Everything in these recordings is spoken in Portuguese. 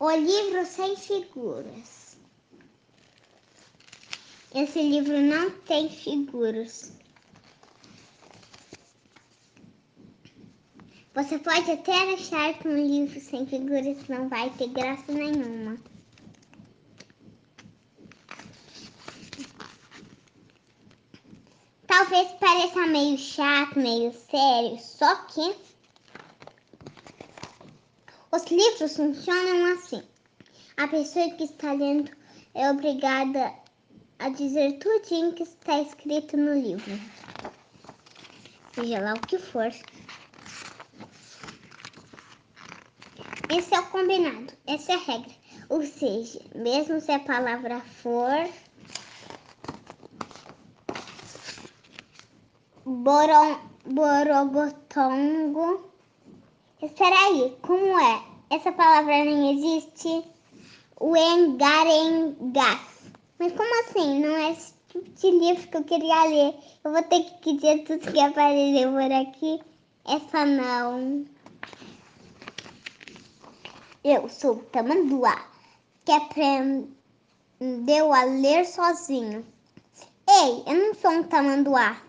O livro sem figuras. Esse livro não tem figuras. Você pode até achar que um livro sem figuras não vai ter graça nenhuma. Talvez pareça meio chato, meio sério, só que os livros funcionam assim. A pessoa que está lendo é obrigada a dizer tudinho que está escrito no livro. Seja lá o que for. Esse é o combinado, essa é a regra. Ou seja, mesmo se a palavra for borom, borogotongo. Espera aí, como é? Essa palavra nem existe? O engarengas. Mas como assim? Não é esse tipo de livro que eu queria ler. Eu vou ter que dizer tudo que apareceu por aqui. Essa não. Eu sou Tamanduá, que aprendeu a ler sozinho. Ei, eu não sou um tamanduá.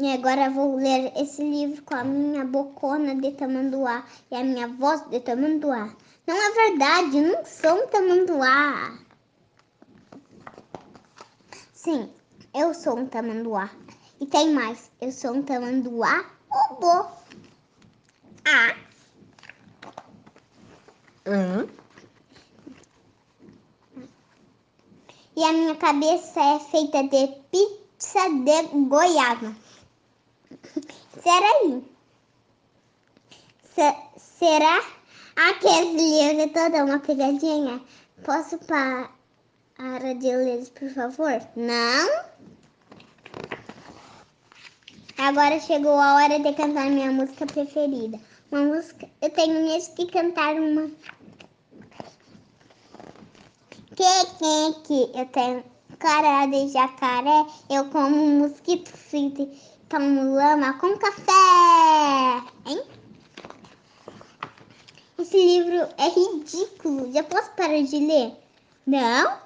E agora vou ler esse livro com a minha bocona de tamanduá e a minha voz de tamanduá. Não é verdade, não sou um tamanduá. Sim, eu sou um tamanduá. E tem mais, eu sou um tamanduá robô. Ah. Hum. E a minha cabeça é feita de pizza de goiaba. Será? Se, será? Aquele livro é toda uma pegadinha. Posso parar de ler, por favor? Não? Agora chegou a hora de cantar minha música preferida. Uma música. Eu tenho mesmo que cantar uma. Que, que, que. Eu tenho cara de jacaré. Eu como mosquito frito. Tomo lama com café. Hein? Esse livro é ridículo. Já posso parar de ler? Não?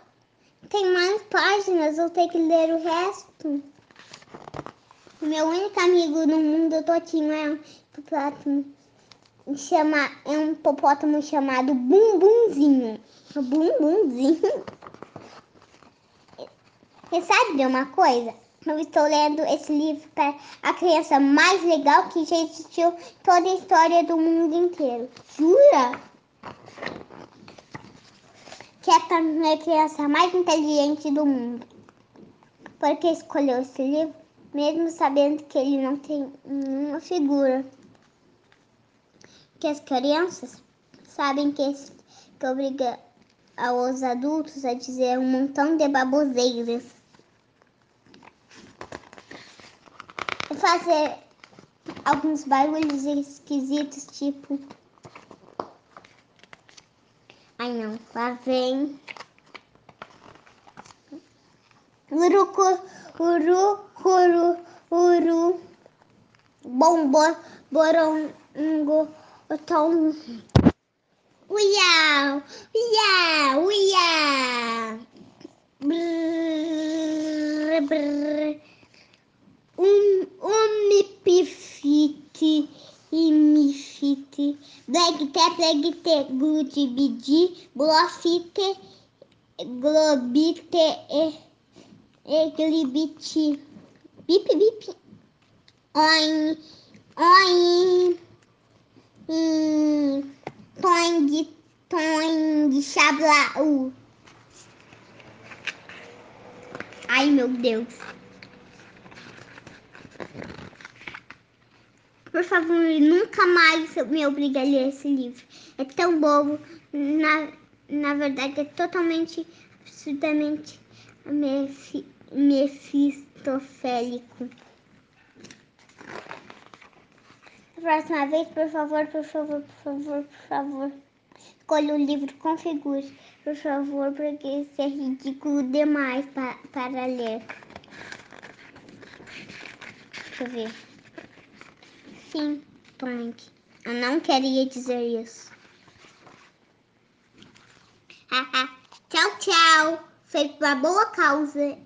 Tem mais páginas. Eu tenho que ler o resto. Meu único amigo no mundo todinho é um hipopótamo, chama, é um hipopótamo chamado Bumbumzinho. Bumbumzinho. Você sabe de uma coisa? Eu estou lendo esse livro para a criança mais legal que já existiu toda a história do mundo inteiro. Jura? Que é para a criança mais inteligente do mundo. Por que escolheu esse livro? mesmo sabendo que ele não tem nenhuma figura. Que as crianças sabem que, que obriga aos adultos a dizer um montão de baboseiras. Fazer alguns barulhos esquisitos, tipo. Ai não, lá vem. Urucu, uru, uru, uru, bombo, borongo, tom. Uia, uia, uia brrr. Um, umipifite, imifite, blegte, gudibidi, blofite, globite, e Eglibiti. Bip, bip. Oin. Oin. Hum. Toing. Toing. Chablau. Ai, meu Deus. Por favor, nunca mais me obrigue a ler esse livro. É tão bobo. Na, na verdade, é totalmente, absurdamente mefistofélico. Próxima vez, por favor, por favor, por favor, por favor. Escolha o livro com figuras, por favor, porque isso é ridículo demais para, para ler. Deixa eu ver sim, Frank. Eu não queria dizer isso. tchau, tchau. Foi por uma boa causa.